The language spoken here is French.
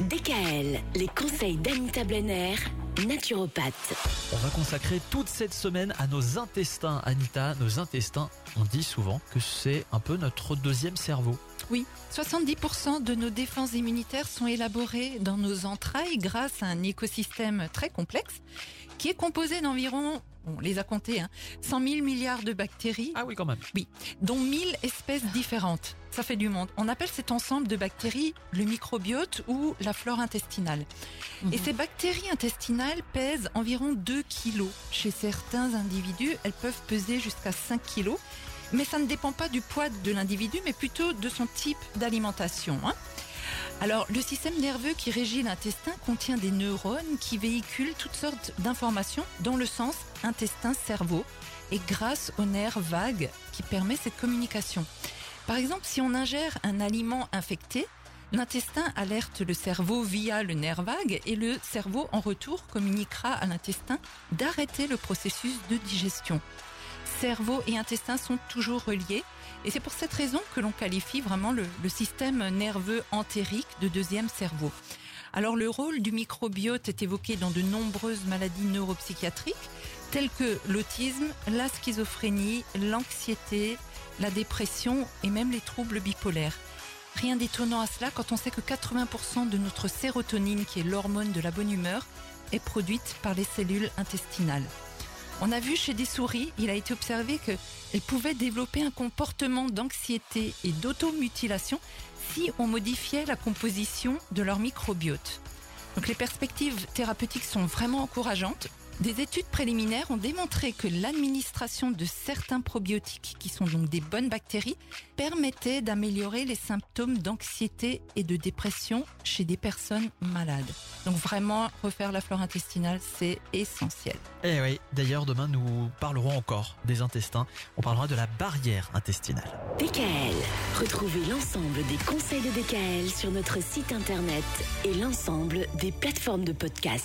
DKL, les conseils d'Anita Blenner, naturopathe. On va consacrer toute cette semaine à nos intestins. Anita, nos intestins, on dit souvent que c'est un peu notre deuxième cerveau. Oui, 70% de nos défenses immunitaires sont élaborées dans nos entrailles grâce à un écosystème très complexe qui est composé d'environ, on les a comptés, hein, 100 000 milliards de bactéries. Ah oui, quand même. Oui, dont 1000 espèces différentes. Ça fait du monde. On appelle cet ensemble de bactéries le microbiote ou la flore intestinale. Et ces bactéries intestinales pèsent environ 2 kilos. Chez certains individus, elles peuvent peser jusqu'à 5 kilos. Mais ça ne dépend pas du poids de l'individu, mais plutôt de son type d'alimentation. hein. Alors, le système nerveux qui régit l'intestin contient des neurones qui véhiculent toutes sortes d'informations dans le sens intestin-cerveau et grâce au nerf vague qui permet cette communication. Par exemple, si on ingère un aliment infecté, l'intestin alerte le cerveau via le nerf vague et le cerveau en retour communiquera à l'intestin d'arrêter le processus de digestion. Cerveau et intestin sont toujours reliés et c'est pour cette raison que l'on qualifie vraiment le, système nerveux entérique de deuxième cerveau. Alors le rôle du microbiote est évoqué dans de nombreuses maladies neuropsychiatriques telles que l'autisme, la schizophrénie, l'anxiété, la dépression et même les troubles bipolaires. Rien d'étonnant à cela quand on sait que 80% de notre sérotonine, qui est l'hormone de la bonne humeur, est produite par les cellules intestinales. On a vu chez des souris, il a été observé qu'elles pouvaient développer un comportement d'anxiété et d'automutilation si on modifiait la composition de leur microbiote. Donc les perspectives thérapeutiques sont vraiment encourageantes. Des études préliminaires ont démontré que l'administration de certains probiotiques, qui sont donc des bonnes bactéries, permettait d'améliorer les symptômes d'anxiété et de dépression chez des personnes malades. Donc vraiment, refaire la flore intestinale, c'est essentiel. Eh oui, d'ailleurs, demain, nous parlerons encore des intestins. On parlera de la barrière intestinale. DKL, retrouvez l'ensemble des conseils de DKL sur notre site internet et l'ensemble des plateformes de podcast.